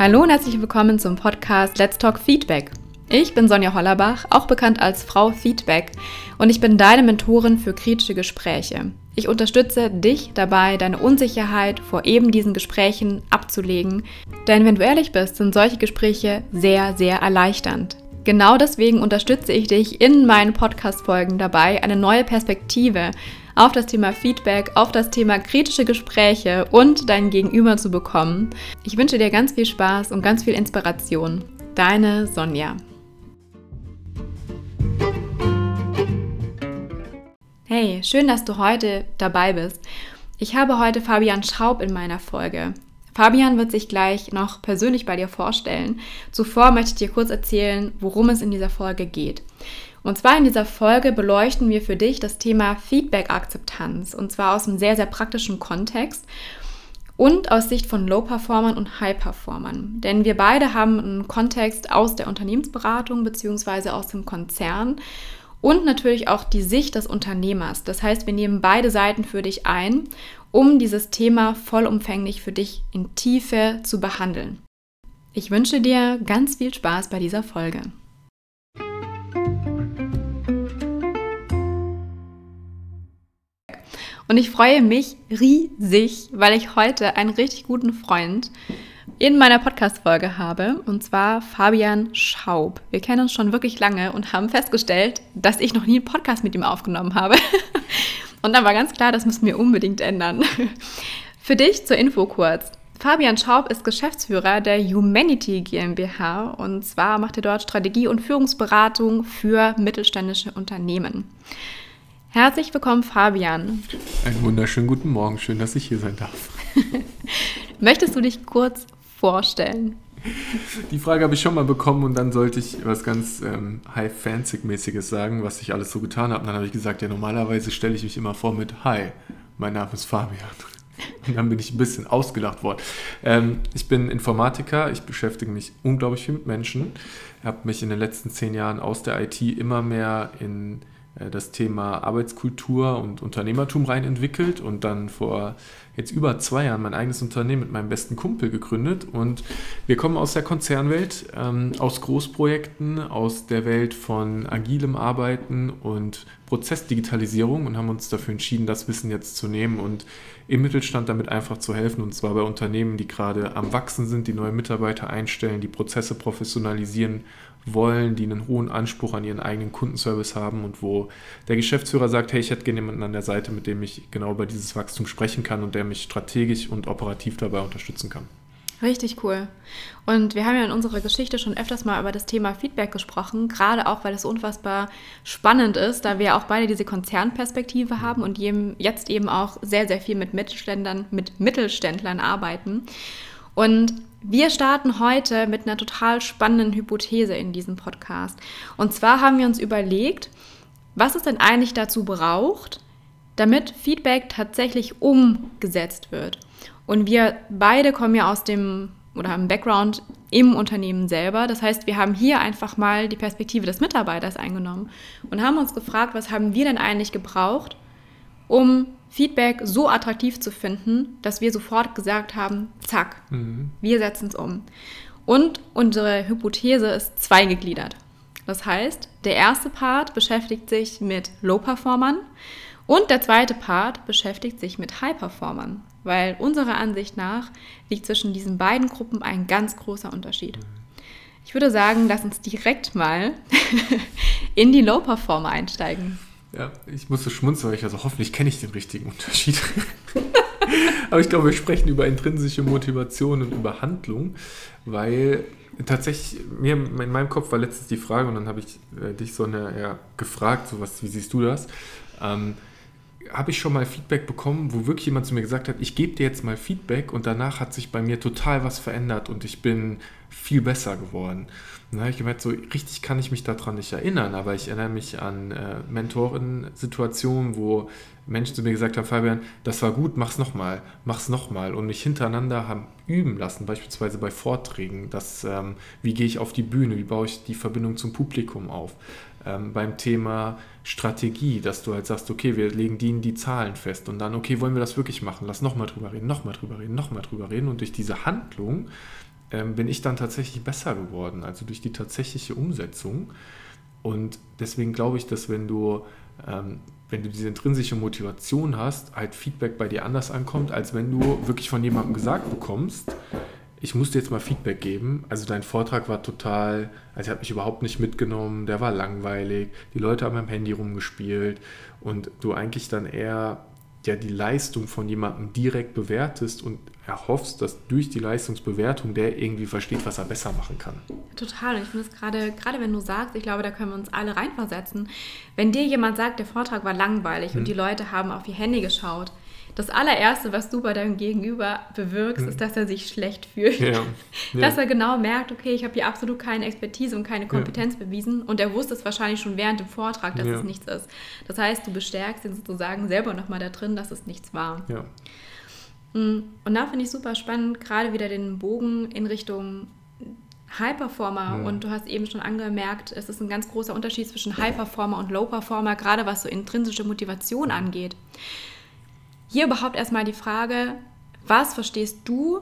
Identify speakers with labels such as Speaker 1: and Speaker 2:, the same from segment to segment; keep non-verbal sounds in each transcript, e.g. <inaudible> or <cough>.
Speaker 1: Hallo und herzlich willkommen zum Podcast Let's Talk Feedback. Ich bin Sonja Hollerbach, auch bekannt als Frau Feedback, und ich bin deine Mentorin für kritische Gespräche. Ich unterstütze dich dabei, deine Unsicherheit vor eben diesen Gesprächen abzulegen, denn wenn du ehrlich bist, sind solche Gespräche sehr, sehr erleichternd. Genau deswegen unterstütze ich dich in meinen Podcast-Folgen dabei, eine neue Perspektive auf das Thema Feedback, auf das Thema kritische Gespräche und dein Gegenüber zu bekommen. Ich wünsche dir ganz viel Spaß und ganz viel Inspiration. Deine Sonja. Hey, schön, dass du heute dabei bist. Ich habe heute Fabian Schaub in meiner Folge. Fabian wird sich gleich noch persönlich bei dir vorstellen. Zuvor möchte ich dir kurz erzählen, worum es in dieser Folge geht. Und zwar in dieser Folge beleuchten wir für dich das Thema Feedback-Akzeptanz und zwar aus einem sehr, sehr praktischen Kontext und aus Sicht von Low-Performern und High-Performern. Denn wir beide haben einen Kontext aus der Unternehmensberatung bzw. aus dem Konzern und natürlich auch die Sicht des Unternehmers. Das heißt, wir nehmen beide Seiten für dich ein, um dieses Thema vollumfänglich für dich in Tiefe zu behandeln. Ich wünsche dir ganz viel Spaß bei dieser Folge. Und ich freue mich riesig, weil ich heute einen richtig guten Freund in meiner Podcast-Folge habe, und zwar Fabian Schaub. Wir kennen uns schon wirklich lange und haben festgestellt, dass ich noch nie einen Podcast mit ihm aufgenommen habe. <laughs> Und dann war ganz klar, das müssen wir unbedingt ändern. <laughs> Für dich zur Info kurz. Fabian Schaub ist Geschäftsführer der Humanity GmbH und zwar macht er dort Strategie- und Führungsberatung für mittelständische Unternehmen. Herzlich willkommen, Fabian.
Speaker 2: Einen wunderschönen guten Morgen. Schön, dass ich hier sein darf. <laughs>
Speaker 1: Möchtest du dich kurz vorstellen?
Speaker 2: Die Frage habe ich schon mal bekommen und dann sollte ich was ganz ähm, High-Fancy-mäßiges sagen, was ich alles so getan habe. Und dann habe ich gesagt, ja, normalerweise stelle ich mich immer vor mit Hi, mein Name ist Fabian. <laughs> Und dann bin ich ein bisschen ausgelacht worden. Ähm, ich bin Informatiker, ich beschäftige mich unglaublich viel mit Menschen, habe mich in den letzten zehn Jahren aus der IT immer mehr in das Thema Arbeitskultur und Unternehmertum rein entwickelt und dann vor jetzt über zwei Jahren mein eigenes Unternehmen mit meinem besten Kumpel gegründet. Und wir kommen aus der Konzernwelt, ähm, aus Großprojekten, aus der Welt von agilem Arbeiten und Prozessdigitalisierung und haben uns dafür entschieden, das Wissen jetzt zu nehmen und im Mittelstand damit einfach zu helfen. Und zwar bei Unternehmen, die gerade am Wachsen sind, die neue Mitarbeiter einstellen, die Prozesse professionalisieren wollen, die einen hohen Anspruch an ihren eigenen Kundenservice haben und wo der Geschäftsführer sagt, hey, ich hätte gerne jemanden an der Seite, mit dem ich genau über dieses Wachstum sprechen kann und der mich strategisch und operativ dabei unterstützen kann.
Speaker 1: Richtig cool. Und wir haben ja in unserer Geschichte schon öfters mal über das Thema Feedback gesprochen, gerade auch, weil es unfassbar spannend ist, da wir auch beide diese Konzernperspektive haben und jetzt eben auch sehr, sehr viel mit Mittelständlern, mit Mittelständlern arbeiten. Und wir starten heute mit einer total spannenden Hypothese in diesem Podcast. Und zwar haben wir uns überlegt, was es denn eigentlich dazu braucht, damit Feedback tatsächlich umgesetzt wird. Und wir beide kommen ja aus dem oder haben Background im Unternehmen selber. Das heißt, wir haben hier einfach mal die Perspektive des Mitarbeiters eingenommen und haben uns gefragt, was haben wir denn eigentlich gebraucht, um Feedback so attraktiv zu finden, dass wir sofort gesagt haben, zack, mhm. wir setzen es um. Und unsere Hypothese ist zweigegliedert. Das heißt, der erste Part beschäftigt sich mit Low-Performern und der zweite Part beschäftigt sich mit High-Performern, weil unserer Ansicht nach liegt zwischen diesen beiden Gruppen ein ganz großer Unterschied. Ich würde sagen, lass uns direkt mal <laughs> in die Low-Performer einsteigen.
Speaker 2: Ja, ich musste schmunzeln, weil ich also hoffentlich kenne ich den richtigen Unterschied. <laughs> Aber ich glaube, wir sprechen über intrinsische Motivation und über Handlung, weil tatsächlich mir in meinem Kopf war letztens die Frage und dann habe ich äh, dich so eine, ja, gefragt, so was, wie siehst du das? Ähm, habe ich schon mal Feedback bekommen, wo wirklich jemand zu mir gesagt hat, ich gebe dir jetzt mal Feedback und danach hat sich bei mir total was verändert und ich bin viel besser geworden. Habe ich gemerkt, so richtig kann ich mich daran nicht erinnern, aber ich erinnere mich an äh, Mentoren-Situationen, wo Menschen zu mir gesagt haben, Fabian, das war gut, mach's nochmal, mach's nochmal und mich hintereinander haben üben lassen, beispielsweise bei Vorträgen, dass, ähm, wie gehe ich auf die Bühne, wie baue ich die Verbindung zum Publikum auf, ähm, beim Thema Strategie, dass du halt sagst, okay, wir legen die in die Zahlen fest und dann, okay, wollen wir das wirklich machen, lass nochmal drüber reden, nochmal drüber reden, nochmal drüber reden und durch diese Handlung ähm, bin ich dann tatsächlich besser geworden, also durch die tatsächliche Umsetzung. Und deswegen glaube ich, dass wenn du, ähm, wenn du diese intrinsische Motivation hast, halt Feedback bei dir anders ankommt, als wenn du wirklich von jemandem gesagt bekommst, ich musste jetzt mal Feedback geben. Also dein Vortrag war total, also er hat mich überhaupt nicht mitgenommen, der war langweilig, die Leute haben am Handy rumgespielt und du eigentlich dann eher ja die Leistung von jemandem direkt bewertest und erhoffst, dass durch die Leistungsbewertung der irgendwie versteht, was er besser machen kann.
Speaker 1: Total. Ich finde es gerade, gerade wenn du sagst, ich glaube, da können wir uns alle reinversetzen. Wenn dir jemand sagt, der Vortrag war langweilig hm. und die Leute haben auf ihr Handy geschaut, das allererste, was du bei deinem Gegenüber bewirkst, hm. ist, dass er sich schlecht fühlt. Ja. <laughs> Ja. Dass er genau merkt, okay, ich habe hier absolut keine Expertise und keine Kompetenz ja. bewiesen. Und er wusste es wahrscheinlich schon während dem Vortrag, dass es nichts ist. Das heißt, du bestärkst ihn sozusagen selber nochmal da drin, dass es nichts war. Ja. Mm, und da finde ich super spannend, gerade wieder den Bogen in Richtung High Performer ja. und du hast eben schon angemerkt, es ist ein ganz großer Unterschied zwischen High Performer und Low Performer, gerade was so intrinsische Motivation angeht. Hier überhaupt erstmal die Frage, was verstehst du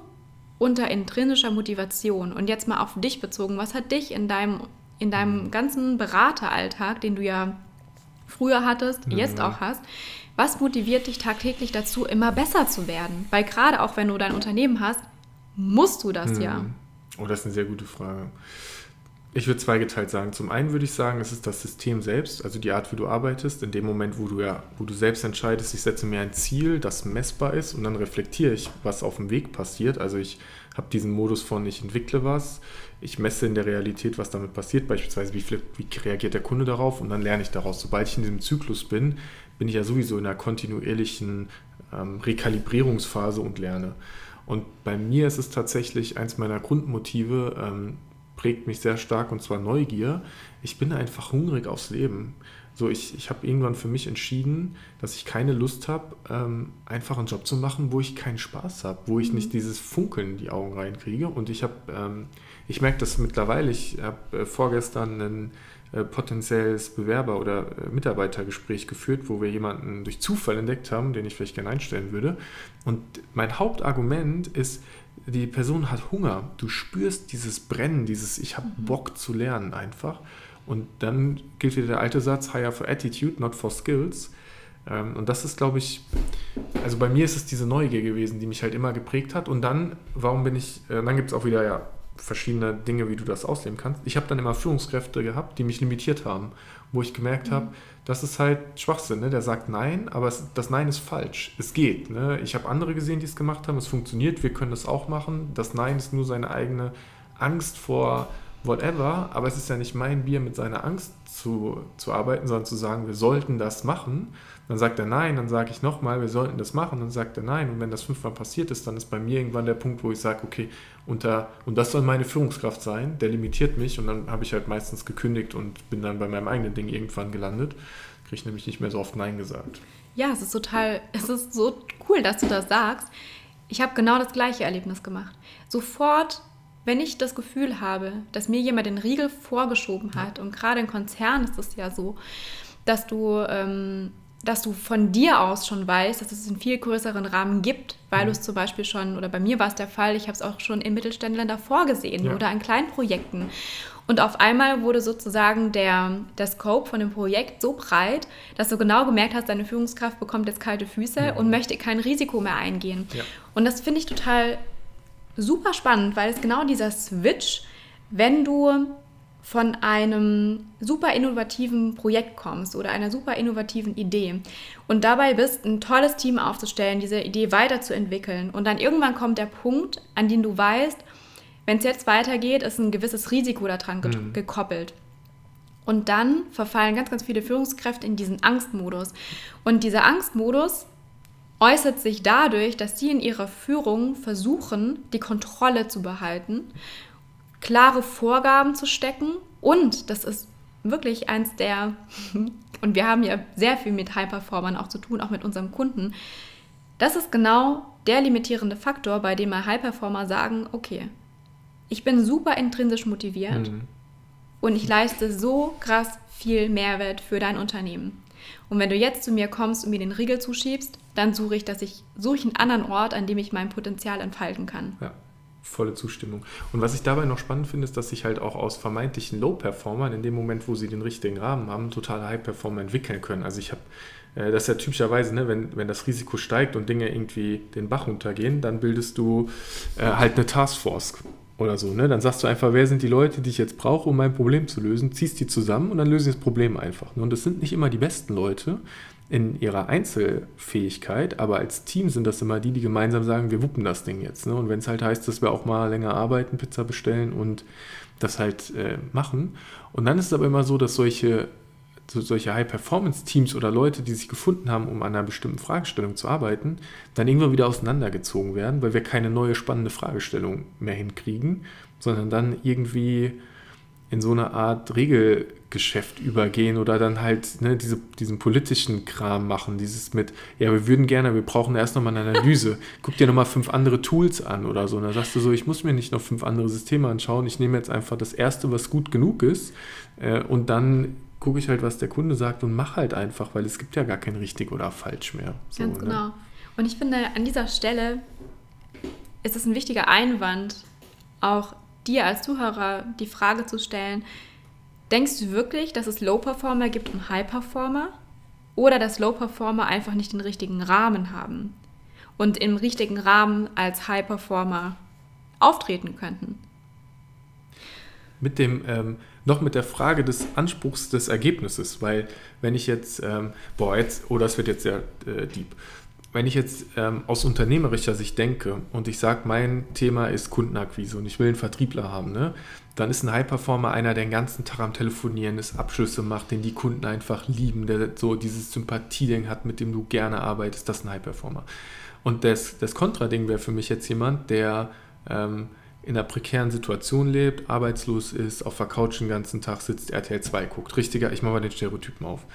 Speaker 1: unter intrinsischer Motivation? Und jetzt mal auf dich bezogen, was hat dich in deinem, in deinem ganzen Berateralltag, den du ja früher hattest, ja. jetzt auch hast, was motiviert dich tagtäglich dazu, immer besser zu werden? Weil gerade auch wenn du dein Unternehmen hast, musst du das hm. ja.
Speaker 2: Oh, das ist eine sehr gute Frage. Ich würde zweigeteilt sagen. Zum einen würde ich sagen, es ist das System selbst, also die Art, wie du arbeitest. In dem Moment, wo du ja, wo du selbst entscheidest, ich setze mir ein Ziel, das messbar ist und dann reflektiere ich, was auf dem Weg passiert. Also ich habe diesen Modus von, ich entwickle was, ich messe in der Realität, was damit passiert, beispielsweise wie, wie reagiert der Kunde darauf und dann lerne ich daraus. Sobald ich in diesem Zyklus bin, bin ich ja sowieso in einer kontinuierlichen ähm, Rekalibrierungsphase und lerne. Und bei mir ist es tatsächlich eins meiner Grundmotive, ähm, prägt mich sehr stark und zwar Neugier. Ich bin einfach hungrig aufs Leben. So, ich, ich habe irgendwann für mich entschieden, dass ich keine Lust habe, ähm, einfach einen Job zu machen, wo ich keinen Spaß habe, wo ich mhm. nicht dieses Funkeln in die Augen reinkriege. Und ich habe, ähm, ich merke das mittlerweile, ich habe äh, vorgestern einen äh, potenzielles Bewerber- oder äh, Mitarbeitergespräch geführt, wo wir jemanden durch Zufall entdeckt haben, den ich vielleicht gerne einstellen würde. Und mein Hauptargument ist, die Person hat Hunger. Du spürst dieses Brennen, dieses Ich habe mhm. Bock zu lernen einfach. Und dann gilt wieder der alte Satz, hire for attitude, not for skills. Ähm, und das ist, glaube ich, also bei mir ist es diese Neugier gewesen, die mich halt immer geprägt hat. Und dann, warum bin ich, äh, dann gibt es auch wieder ja verschiedene Dinge, wie du das ausleben kannst. Ich habe dann immer Führungskräfte gehabt, die mich limitiert haben, wo ich gemerkt mhm. habe, das ist halt Schwachsinn. Ne? Der sagt Nein, aber es, das Nein ist falsch. Es geht. Ne? Ich habe andere gesehen, die es gemacht haben. Es funktioniert. Wir können das auch machen. Das Nein ist nur seine eigene Angst vor whatever. Aber es ist ja nicht mein Bier, mit seiner Angst zu, zu arbeiten, sondern zu sagen, wir sollten das machen. Dann sagt er nein, dann sage ich nochmal, wir sollten das machen, dann sagt er nein. Und wenn das fünfmal passiert ist, dann ist bei mir irgendwann der Punkt, wo ich sage, okay, unter, und das soll meine Führungskraft sein, der limitiert mich und dann habe ich halt meistens gekündigt und bin dann bei meinem eigenen Ding irgendwann gelandet. Kriege ich nämlich nicht mehr so oft Nein gesagt.
Speaker 1: Ja, es ist total, es ist so cool, dass du das sagst. Ich habe genau das gleiche Erlebnis gemacht. Sofort wenn ich das Gefühl habe, dass mir jemand den Riegel vorgeschoben hat, und gerade in Konzernen ist es ja so, dass du ähm, dass du von dir aus schon weißt, dass es einen viel größeren Rahmen gibt, weil mhm. du es zum Beispiel schon, oder bei mir war es der Fall, ich habe es auch schon in Mittelständlern davor gesehen ja. oder an kleinen Projekten. Und auf einmal wurde sozusagen der, der Scope von dem Projekt so breit, dass du genau gemerkt hast, deine Führungskraft bekommt jetzt kalte Füße ja. und möchte kein Risiko mehr eingehen. Ja. Und das finde ich total super spannend, weil es genau dieser Switch, wenn du von einem super innovativen Projekt kommst oder einer super innovativen Idee und dabei bist, ein tolles Team aufzustellen, diese Idee weiterzuentwickeln und dann irgendwann kommt der Punkt, an dem du weißt, wenn es jetzt weitergeht, ist ein gewisses Risiko daran mhm. gekoppelt. Und dann verfallen ganz, ganz viele Führungskräfte in diesen Angstmodus. Und dieser Angstmodus äußert sich dadurch, dass sie in ihrer Führung versuchen, die Kontrolle zu behalten klare Vorgaben zu stecken und das ist wirklich eins der, <laughs> und wir haben ja sehr viel mit High-Performern auch zu tun, auch mit unserem Kunden, das ist genau der limitierende Faktor, bei dem High-Performer sagen, okay, ich bin super intrinsisch motiviert mhm. und ich leiste so krass viel Mehrwert für dein Unternehmen. Und wenn du jetzt zu mir kommst und mir den Riegel zuschiebst, dann suche ich, dass ich suche einen anderen Ort, an dem ich mein Potenzial entfalten kann.
Speaker 2: Ja. volle Zustimmung. Und was ich dabei noch spannend finde, ist, dass sich halt auch aus vermeintlichen Low-Performern in dem Moment, wo sie den richtigen Rahmen haben, totale High-Performer entwickeln können. Also ich habe, äh, das ist ja typischerweise, ne, wenn, wenn das Risiko steigt und Dinge irgendwie den Bach runtergehen, dann bildest du äh, halt eine Taskforce oder so. Ne? Dann sagst du einfach, wer sind die Leute, die ich jetzt brauche, um mein Problem zu lösen, ziehst die zusammen und dann löse ich das Problem einfach. Und das sind nicht immer die besten Leute, in ihrer Einzelfähigkeit, aber als Team sind das immer die, die gemeinsam sagen, wir wuppen das Ding jetzt. Ne? Und wenn es halt heißt, dass wir auch mal länger arbeiten, Pizza bestellen und das halt äh, machen. Und dann ist es aber immer so, dass solche, so, solche High-Performance-Teams oder Leute, die sich gefunden haben, um an einer bestimmten Fragestellung zu arbeiten, dann irgendwann wieder auseinandergezogen werden, weil wir keine neue spannende Fragestellung mehr hinkriegen, sondern dann irgendwie in so eine Art Regelgeschäft übergehen oder dann halt ne, diese, diesen politischen Kram machen, dieses mit, ja, wir würden gerne, wir brauchen erst nochmal eine Analyse, <laughs> guck dir nochmal fünf andere Tools an oder so. Und dann sagst du so, ich muss mir nicht noch fünf andere Systeme anschauen, ich nehme jetzt einfach das erste, was gut genug ist äh, und dann gucke ich halt, was der Kunde sagt und mache halt einfach, weil es gibt ja gar kein richtig oder falsch mehr.
Speaker 1: So, Ganz ne? genau. Ne? Und ich finde, an dieser Stelle ist es ein wichtiger Einwand, auch dir als Zuhörer die Frage zu stellen, denkst du wirklich, dass es Low-Performer gibt und High-Performer? Oder dass Low-Performer einfach nicht den richtigen Rahmen haben und im richtigen Rahmen als High-Performer auftreten könnten?
Speaker 2: Mit dem, ähm, noch mit der Frage des Anspruchs des Ergebnisses, weil wenn ich jetzt, ähm, boah, jetzt, oh, das wird jetzt sehr äh, deep wenn ich jetzt ähm, aus unternehmerischer Sicht denke und ich sage, mein Thema ist Kundenakquise und ich will einen Vertriebler haben, ne, dann ist ein High-Performer einer, der den ganzen Tag am Telefonieren ist, Abschlüsse macht, den die Kunden einfach lieben, der so dieses Sympathieding hat, mit dem du gerne arbeitest, das ist ein High-Performer. Und das, das Kontra-Ding wäre für mich jetzt jemand, der ähm, in einer prekären Situation lebt, arbeitslos ist, auf der Couch den ganzen Tag sitzt, RTL 2 guckt. Richtiger, ich mache mal den Stereotypen auf.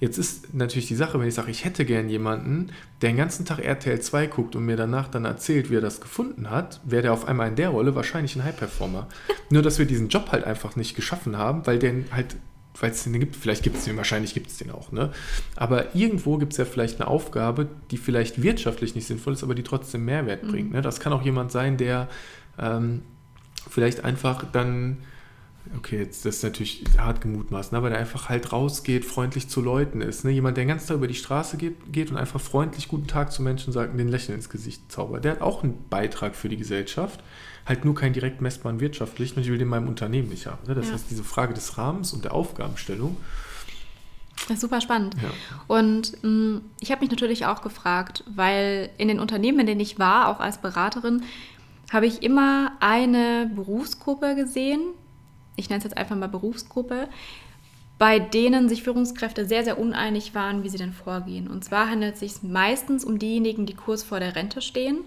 Speaker 2: Jetzt ist natürlich die Sache, wenn ich sage, ich hätte gern jemanden, der den ganzen Tag RTL 2 guckt und mir danach dann erzählt, wie er das gefunden hat, wäre der auf einmal in der Rolle wahrscheinlich ein High-Performer. <laughs> Nur, dass wir diesen Job halt einfach nicht geschaffen haben, weil der halt weil es den gibt, vielleicht gibt es den, wahrscheinlich gibt es den auch, ne? Aber irgendwo gibt es ja vielleicht eine Aufgabe, die vielleicht wirtschaftlich nicht sinnvoll ist, aber die trotzdem Mehrwert mhm. bringt. Ne? Das kann auch jemand sein, der ähm, vielleicht einfach dann okay, jetzt das ist natürlich hart gemutmaßt, ne, aber der einfach halt rausgeht, freundlich zu Leuten ist. Ne? Jemand, der den ganzen Tag über die Straße geht, geht und einfach freundlich guten Tag zu Menschen sagt und den Lächeln ins Gesicht zaubert. Der hat auch einen Beitrag für die Gesellschaft, halt nur keinen direkt messbaren wirtschaftlichen und ich will den in meinem Unternehmen nicht haben. Ne? Das ja. heißt, diese Frage des Rahmens und der Aufgabenstellung.
Speaker 1: Das ist super spannend. Ja. Und mh, mm, ich habe mich natürlich auch gefragt, weil in den Unternehmen, in denen ich war, auch als Beraterin, habe ich immer eine Berufsgruppe gesehen, ich nenne es jetzt einfach mal Berufsgruppe, bei denen sich Führungskräfte sehr, sehr uneinig waren, wie sie denn vorgehen. Und zwar handelt es sich meistens um diejenigen, die kurz vor der Rente stehen,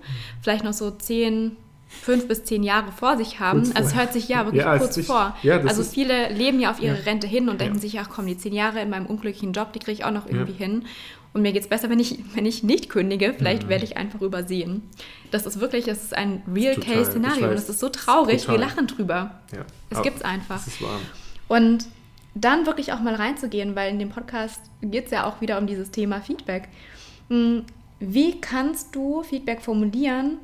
Speaker 1: vielleicht noch so zehn, fünf bis zehn Jahre vor sich haben. Kurz also es hört sich ja wirklich ja, kurz vor. Ja, also viele leben ja auf ihre ja. Rente hin und denken sich, ach komm, die zehn Jahre in meinem unglücklichen Job, die kriege ich auch noch irgendwie hin. Und mir geht es besser, wenn ich, wenn ich nicht kündige. Vielleicht mhm. werde ich einfach übersehen. Das ist wirklich, das ist ein Real-Case-Szenario. Und das ist so traurig. Wir lachen drüber. Ja. Es gibt es einfach. Ist. Und dann wirklich auch mal reinzugehen, weil in dem Podcast geht es ja auch wieder um dieses Thema Feedback. Hm, wie kannst du Feedback formulieren,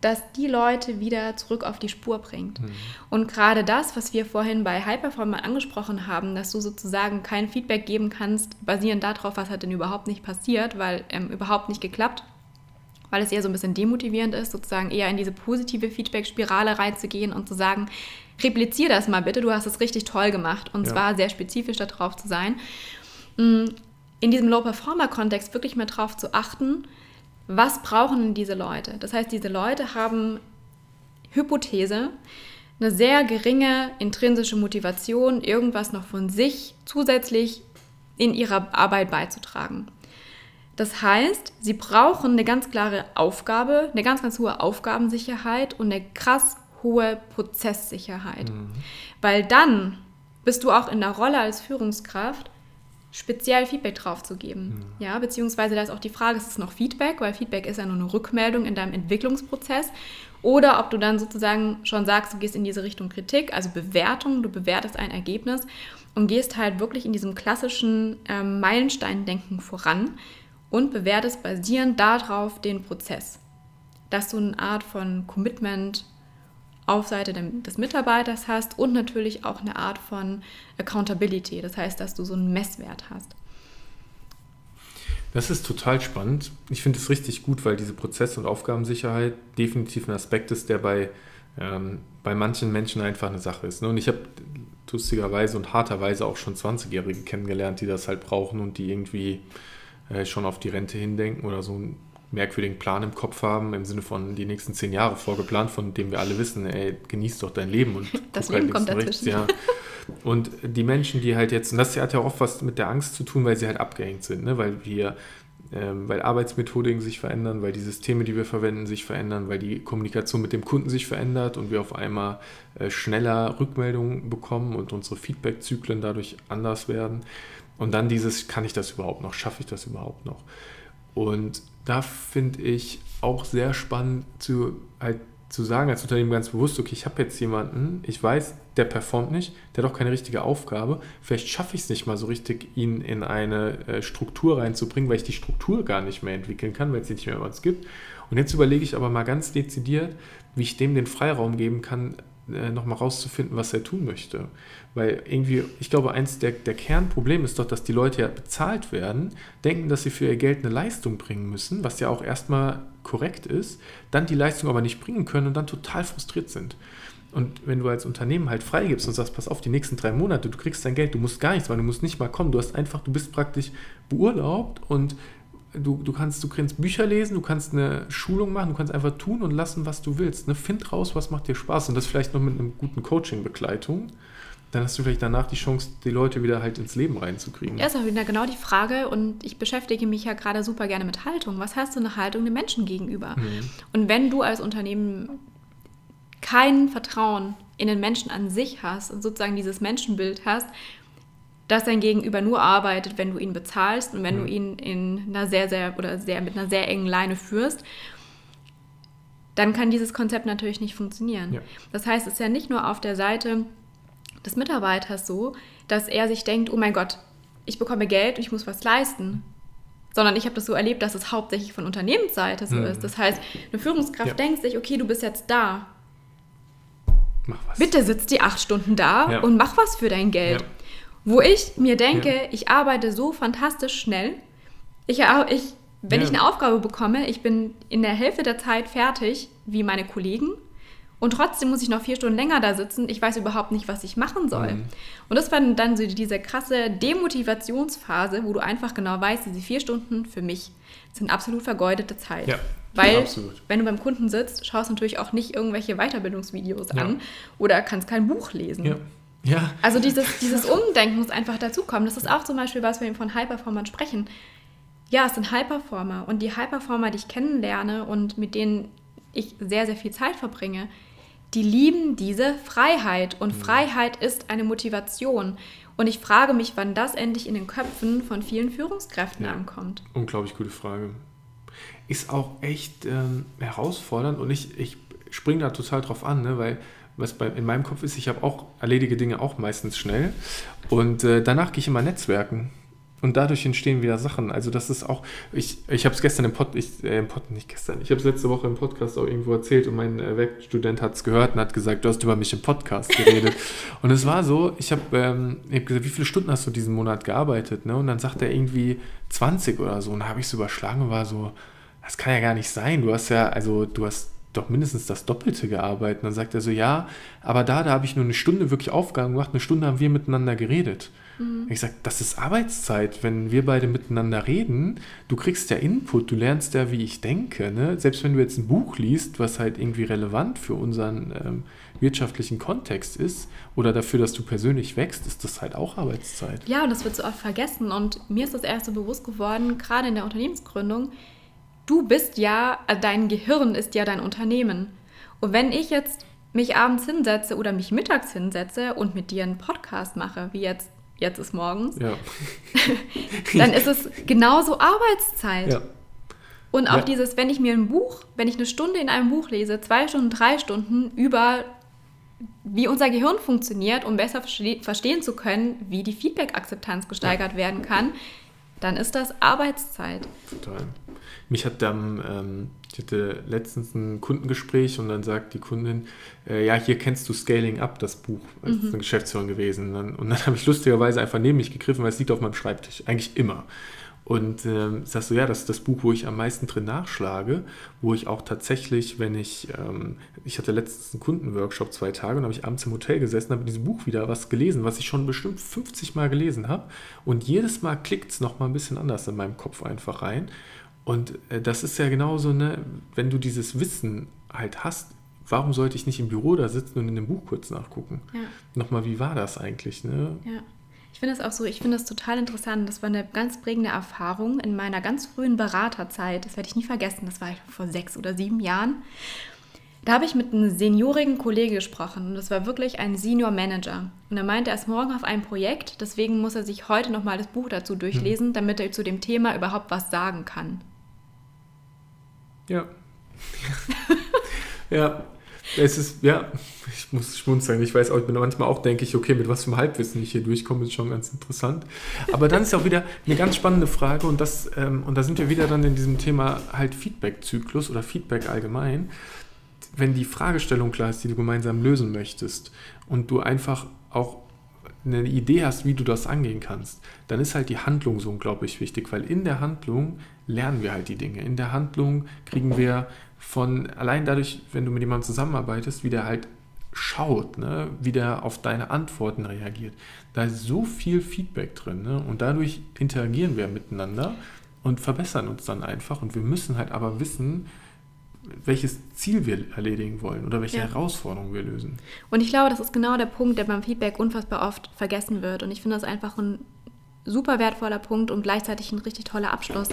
Speaker 1: das die Leute wieder zurück auf die Spur bringt. Mhm. Und gerade das, was wir vorhin bei Hyperformer angesprochen haben, dass du sozusagen kein Feedback geben kannst, basierend darauf, was hat denn überhaupt nicht passiert, weil ähm, überhaupt nicht geklappt, weil es eher so ein bisschen demotivierend ist, sozusagen eher in diese positive Feedback-Spirale reinzugehen und zu sagen, replizier das mal bitte, du hast es richtig toll gemacht und ja. zwar sehr spezifisch darauf zu sein. Mm, in diesem Low-Performer-Kontext wirklich mal darauf zu achten, was brauchen denn diese Leute? Das heißt, diese Leute haben Hypothese, eine sehr geringe intrinsische Motivation, irgendwas noch von sich zusätzlich in ihrer Arbeit beizutragen. Das heißt, sie brauchen eine ganz klare Aufgabe, eine ganz, ganz hohe Aufgabensicherheit und eine krass hohe Prozesssicherheit. Mhm. Weil dann bist du auch in der Rolle als Führungskraft speziell Feedback drauf zu geben. Mhm. Ja, beziehungsweise da ist auch die Frage, ist es noch Feedback, weil Feedback ist ja nur eine Rückmeldung in deinem Entwicklungsprozess. Oder ob du dann sozusagen schon sagst, du gehst in diese Richtung Kritik, also Bewertung, du bewertest ein Ergebnis und gehst halt wirklich in diesem klassischen ähm, Meilenstein-Denken voran und bewertest basierend darauf den Prozess. Dass du eine Art von Commitment auf Seite des Mitarbeiters hast und natürlich auch eine Art von Accountability. Das heißt, dass du so einen Messwert hast.
Speaker 2: Das ist total spannend. Ich finde es richtig gut, weil diese Prozess- und Aufgabensicherheit definitiv ein Aspekt ist, der bei, ähm, bei manchen Menschen einfach eine Sache ist. Ne? Und ich habe lustigerweise und harterweise auch schon 20-Jährige kennengelernt, die das halt brauchen und die irgendwie äh, schon auf die Rente hindenken oder so merkwürdigen Plan im Kopf haben, im Sinne von die nächsten zehn Jahre vorgeplant, von dem wir alle wissen, ey, genieß doch dein Leben und <laughs>
Speaker 1: das Leben halt kommt dazwischen. Rechts,
Speaker 2: ja. Und die Menschen, die halt jetzt, und das hat ja auch oft was mit der Angst zu tun, weil sie halt abgehängt sind, ne? weil wir, ähm, weil Arbeitsmethodiken sich verändern, weil die Systeme, die wir verwenden, sich verändern, weil die Kommunikation mit dem Kunden sich verändert und wir auf einmal äh, schneller Rückmeldungen bekommen und unsere Feedback-Zyklen dadurch anders werden. Und dann dieses, kann ich das überhaupt noch, schaffe ich das überhaupt noch? Und da finde ich auch sehr spannend zu, halt zu sagen als Unternehmen ganz bewusst, okay, ich habe jetzt jemanden, ich weiß, der performt nicht, der hat auch keine richtige Aufgabe, vielleicht schaffe ich es nicht mal so richtig, ihn in eine äh, Struktur reinzubringen, weil ich die Struktur gar nicht mehr entwickeln kann, weil es nicht mehr was gibt. Und jetzt überlege ich aber mal ganz dezidiert, wie ich dem den Freiraum geben kann, äh, nochmal rauszufinden, was er tun möchte. Weil irgendwie, ich glaube, eins der, der Kernprobleme ist doch, dass die Leute ja bezahlt werden, denken, dass sie für ihr Geld eine Leistung bringen müssen, was ja auch erstmal korrekt ist, dann die Leistung aber nicht bringen können und dann total frustriert sind. Und wenn du als Unternehmen halt freigibst und sagst, pass auf, die nächsten drei Monate, du kriegst dein Geld, du musst gar nichts, weil du musst nicht mal kommen, du hast einfach, du bist praktisch beurlaubt und du, du, kannst, du kannst Bücher lesen, du kannst eine Schulung machen, du kannst einfach tun und lassen, was du willst. Ne? Find raus, was macht dir Spaß und das vielleicht noch mit einer guten Coaching-Begleitung. Dann hast du vielleicht danach die Chance, die Leute wieder halt ins Leben reinzukriegen.
Speaker 1: Ja, ist auch wieder genau die Frage und ich beschäftige mich ja gerade super gerne mit Haltung. Was hast du eine Haltung den Menschen gegenüber? Mhm. Und wenn du als Unternehmen kein Vertrauen in den Menschen an sich hast und sozusagen dieses Menschenbild hast, dass dein Gegenüber nur arbeitet, wenn du ihn bezahlst und wenn mhm. du ihn in einer sehr, sehr oder sehr mit einer sehr engen Leine führst, dann kann dieses Konzept natürlich nicht funktionieren. Ja. Das heißt, es ist ja nicht nur auf der Seite des Mitarbeiters so, dass er sich denkt, oh mein Gott, ich bekomme Geld und ich muss was leisten. Sondern ich habe das so erlebt, dass es hauptsächlich von Unternehmensseite so mhm. ist. Das heißt, eine Führungskraft ja. denkt sich, okay, du bist jetzt da. Mach was. Bitte sitz die acht Stunden da ja. und mach was für dein Geld. Wo ich mir denke, ja. ich arbeite so fantastisch schnell. Ich, ich, wenn ja. ich eine Aufgabe bekomme, ich bin in der Hälfte der Zeit fertig wie meine Kollegen. Und trotzdem muss ich noch vier Stunden länger da sitzen. Ich weiß überhaupt nicht, was ich machen soll. Mhm. Und das war dann so diese krasse Demotivationsphase, wo du einfach genau weißt, diese vier Stunden für mich sind absolut vergeudete Zeit. Ja, Weil, absolut. wenn du beim Kunden sitzt, schaust du natürlich auch nicht irgendwelche Weiterbildungsvideos ja. an oder kannst kein Buch lesen. Ja. Also dieses, dieses Umdenken muss einfach dazukommen. Das ist auch zum Beispiel, was wir von High-Performern sprechen. Ja, es sind High-Performer und die High-Performer, die ich kennenlerne und mit denen ich sehr, sehr viel Zeit verbringe, die lieben diese Freiheit und mhm. Freiheit ist eine Motivation. Und ich frage mich, wann das endlich in den Köpfen von vielen Führungskräften ja. ankommt.
Speaker 2: Unglaublich gute Frage. Ist auch echt ähm, herausfordernd und ich, ich springe da total drauf an, ne? weil was bei, in meinem Kopf ist, ich habe auch, erledige Dinge auch meistens schnell. Und äh, danach gehe ich immer netzwerken. Und dadurch entstehen wieder Sachen. Also das ist auch, ich, ich habe es gestern im Pod, ich, äh, im Pod, nicht gestern, ich habe es letzte Woche im Podcast auch irgendwo erzählt und mein äh, Werkstudent hat es gehört und hat gesagt, du hast über mich im Podcast geredet. <laughs> und es war so, ich habe ähm, hab gesagt, wie viele Stunden hast du diesen Monat gearbeitet? Ne? Und dann sagt er irgendwie 20 oder so. Und habe ich es überschlagen und war so, das kann ja gar nicht sein. Du hast ja, also du hast doch mindestens das Doppelte gearbeitet. Und dann sagt er so, ja, aber da, da habe ich nur eine Stunde wirklich Aufgaben gemacht, eine Stunde haben wir miteinander geredet. Mhm. Ich sage, das ist Arbeitszeit, wenn wir beide miteinander reden, du kriegst ja Input, du lernst ja, wie ich denke. Ne? Selbst wenn du jetzt ein Buch liest, was halt irgendwie relevant für unseren ähm, wirtschaftlichen Kontext ist oder dafür, dass du persönlich wächst, ist das halt auch Arbeitszeit.
Speaker 1: Ja, und das wird so oft vergessen. Und mir ist das erst so bewusst geworden, gerade in der Unternehmensgründung, du bist ja, äh, dein Gehirn ist ja dein Unternehmen. Und wenn ich jetzt mich abends hinsetze oder mich mittags hinsetze und mit dir einen Podcast mache, wie jetzt, jetzt ist morgens, ja. <laughs> dann ist es genauso Arbeitszeit. Ja. Und auch ja. dieses, wenn ich mir ein Buch, wenn ich eine Stunde in einem Buch lese, zwei Stunden, drei Stunden über wie unser Gehirn funktioniert, um besser verstehen zu können, wie die Feedback-Akzeptanz gesteigert werden kann, dann ist das Arbeitszeit.
Speaker 2: Total. Mich hat dann, ähm, Ich hatte letztens ein Kundengespräch und dann sagt die Kundin, äh, ja, hier kennst du Scaling Up, das Buch. Das ist eine Geschäftsführerin gewesen. Und dann, und dann habe ich lustigerweise einfach neben mich gegriffen, weil es liegt auf meinem Schreibtisch. Eigentlich immer. Und ähm, sagst du, ja, das ist das Buch, wo ich am meisten drin nachschlage, wo ich auch tatsächlich, wenn ich, ähm, ich hatte letztens einen Kundenworkshop zwei Tage und habe ich abends im Hotel gesessen, habe in diesem Buch wieder was gelesen, was ich schon bestimmt 50 Mal gelesen habe. Und jedes Mal klickt es nochmal ein bisschen anders in meinem Kopf einfach rein. Und äh, das ist ja genauso, ne, wenn du dieses Wissen halt hast, warum sollte ich nicht im Büro da sitzen und in dem Buch kurz nachgucken?
Speaker 1: Ja.
Speaker 2: Nochmal, wie war das eigentlich? Ne?
Speaker 1: Ja. Ich finde es auch so, ich finde das total interessant. Das war eine ganz prägende Erfahrung in meiner ganz frühen Beraterzeit. Das werde ich nie vergessen. Das war vor sechs oder sieben Jahren. Da habe ich mit einem seniorigen Kollegen gesprochen und das war wirklich ein Senior Manager. Und er meinte, er ist morgen auf einem Projekt, deswegen muss er sich heute nochmal das Buch dazu durchlesen, damit er zu dem Thema überhaupt was sagen kann.
Speaker 2: Ja. ja. Es ist, ja, ich muss schmunzeln. Ich weiß auch, ich bin manchmal auch, denke ich, okay, mit was für einem Halbwissen ich hier durchkomme, ist schon ganz interessant. Aber dann ist auch wieder eine ganz spannende Frage und das, ähm, und da sind wir wieder dann in diesem Thema halt Feedback-Zyklus oder Feedback allgemein. Wenn die Fragestellung klar ist, die du gemeinsam lösen möchtest und du einfach auch eine Idee hast, wie du das angehen kannst, dann ist halt die Handlung so unglaublich wichtig, weil in der Handlung lernen wir halt die Dinge. In der Handlung kriegen wir von, allein dadurch, wenn du mit jemandem zusammenarbeitest, wie der halt schaut, ne, wie der auf deine Antworten reagiert. Da ist so viel Feedback drin ne, und dadurch interagieren wir miteinander und verbessern uns dann einfach und wir müssen halt aber wissen, welches Ziel wir erledigen wollen oder welche
Speaker 1: Ja.
Speaker 2: Herausforderung wir lösen.
Speaker 1: Und ich glaube, das ist genau der Punkt, der beim Feedback unfassbar oft vergessen wird. Und ich finde das einfach ein super wertvoller Punkt und gleichzeitig ein richtig toller Abschluss.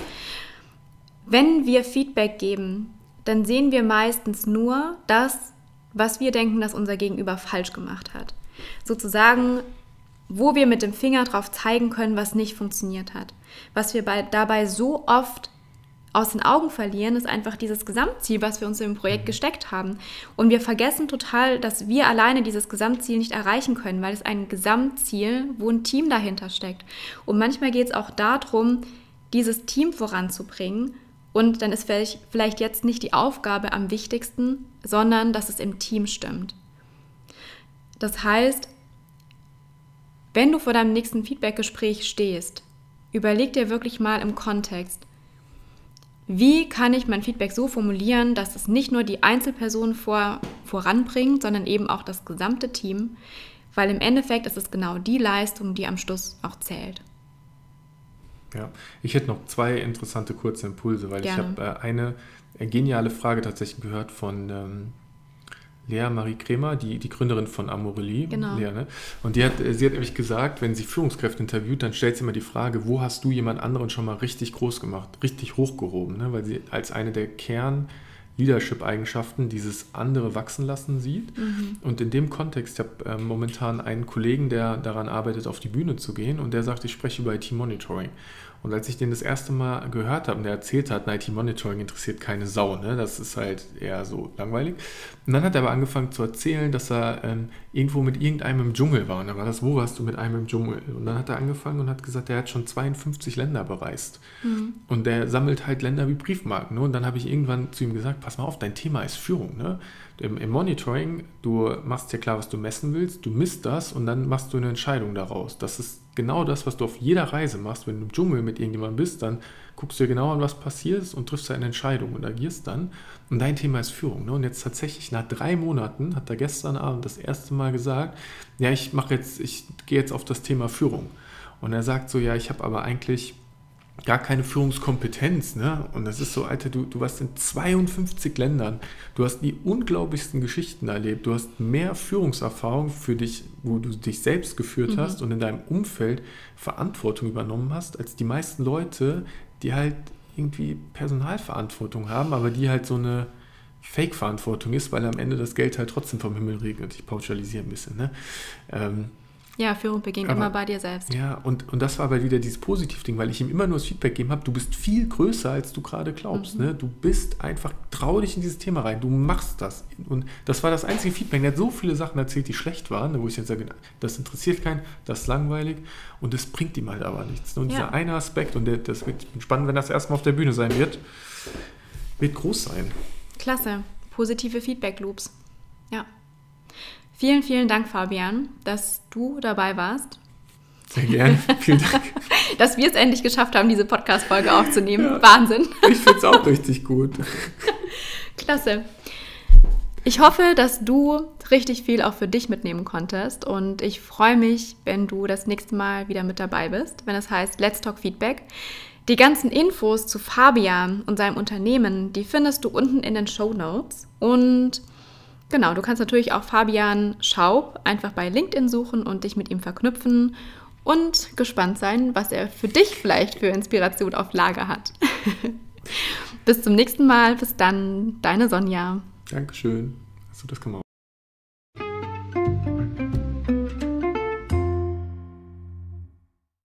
Speaker 1: Wenn wir Feedback geben, dann sehen wir meistens nur das, was wir denken, dass unser Gegenüber falsch gemacht hat. Sozusagen, wo wir mit dem Finger drauf zeigen können, was nicht funktioniert hat. Was wir bei, dabei so oft aus den Augen verlieren, ist einfach dieses Gesamtziel, was wir uns im Projekt gesteckt haben. Und wir vergessen total, dass wir alleine dieses Gesamtziel nicht erreichen können, weil es ein Gesamtziel, wo ein Team dahinter steckt. Und manchmal geht es auch darum, dieses Team voranzubringen. Und dann ist vielleicht, vielleicht jetzt nicht die Aufgabe am wichtigsten, sondern dass es im Team stimmt. Das heißt, wenn du vor deinem nächsten Feedbackgespräch stehst, überleg dir wirklich mal im Kontext, wie kann ich mein Feedback so formulieren, dass es nicht nur die Einzelperson vor, voranbringt, sondern eben auch das gesamte Team, weil im Endeffekt ist es genau die Leistung, die am Schluss auch zählt.
Speaker 2: Ja, ich hätte noch zwei interessante kurze Impulse, weil
Speaker 1: Gerne.
Speaker 2: ich habe äh, eine geniale Frage tatsächlich gehört von ähm, Lea Marie Kremer, die, die Gründerin von Amorelie.
Speaker 1: Genau.
Speaker 2: Lea, ne? Und die hat, äh, sie hat nämlich gesagt, wenn sie Führungskräfte interviewt, dann stellt sie immer die Frage, wo hast du jemand anderen schon mal richtig groß gemacht, richtig hochgehoben, ne? weil sie als eine der Kern Leadership-Eigenschaften dieses andere wachsen lassen sieht. Und in dem Kontext, ich habe ähm, momentan einen Kollegen, der daran arbeitet, auf die Bühne zu gehen und der sagt, ich spreche über IT-Monitoring. Und als ich den das erste Mal gehört habe und der erzählt hat, IT-Monitoring interessiert keine Sau, ne? das ist halt eher so langweilig. Und dann hat er aber angefangen zu erzählen, dass er ähm, irgendwo mit irgendeinem im Dschungel war. Und dann war das, wo warst du mit einem im Dschungel? Und dann hat er angefangen und hat gesagt, er hat schon 52 Länder bereist. Und der sammelt halt Länder wie Briefmarken. Ne? Und dann habe ich irgendwann zu ihm gesagt, pass mal auf, dein Thema ist Führung. Ne? Im, Im Monitoring, du machst dir klar, was du messen willst, du misst das und dann machst du eine Entscheidung daraus. Das ist genau das, was du auf jeder Reise machst. Wenn du im Dschungel mit irgendjemandem bist, dann guckst du dir genau an, was passiert und triffst eine Entscheidung und agierst dann. Und dein Thema ist Führung. Ne? Und jetzt tatsächlich nach drei Monaten hat er gestern Abend das erste Mal gesagt, ja, ich mache jetzt, ich gehe jetzt auf das Thema Führung. Und er sagt so, ja, ich habe aber eigentlich gar keine Führungskompetenz, ne? Und das ist so, Alter, du, du warst in 52 Ländern, du hast die unglaublichsten Geschichten erlebt, du hast mehr Führungserfahrung für dich, wo du dich selbst geführt hast und in deinem Umfeld Verantwortung übernommen hast, als die meisten Leute, die halt irgendwie Personalverantwortung haben, aber die halt so eine Fake-Verantwortung ist, weil am Ende das Geld halt trotzdem vom Himmel regnet. Ich pauschalisiere ein bisschen, ne? Ähm,
Speaker 1: Ja, Führung beginnt
Speaker 2: Aber-
Speaker 1: immer bei dir selbst.
Speaker 2: ja, und, und das war aber wieder dieses Positivding, weil ich ihm immer nur das Feedback gegeben habe, du bist viel größer, als du gerade glaubst. Ne? Du bist einfach, trau dich in dieses Thema rein, du machst das. Und das war das einzige Feedback. Er hat so viele Sachen erzählt, die schlecht waren, ne, wo ich jetzt sage, das interessiert keinen, das ist langweilig und das bringt ihm halt aber nichts. ne? Und
Speaker 1: Ja.
Speaker 2: dieser eine Aspekt, und der, das wird spannend, wenn das erstmal auf der Bühne sein wird, wird groß sein.
Speaker 1: Klasse. Positive Feedback-Loops. Ja. Vielen, vielen Dank, Fabian, dass du dabei warst.
Speaker 2: Sehr gerne. <laughs> Vielen Dank.
Speaker 1: dass wir es endlich geschafft haben, diese Podcast-Folge aufzunehmen. Ja. Wahnsinn.
Speaker 2: Ich finde es auch richtig gut. <laughs>
Speaker 1: Klasse. Ich hoffe, dass du richtig viel auch für dich mitnehmen konntest und ich freue mich, wenn du das nächste Mal wieder mit dabei bist, wenn es heißt Let's Talk Feedback. Die ganzen Infos zu Fabian und seinem Unternehmen, die findest du unten in den Show Notes. Und genau, du kannst natürlich auch Fabian Schaub einfach bei LinkedIn suchen und dich mit ihm verknüpfen und gespannt sein, was er für dich vielleicht für Inspiration auf Lager hat. <laughs> Bis zum nächsten Mal. Bis dann, deine Sonja.
Speaker 2: Dankeschön. Also das kann man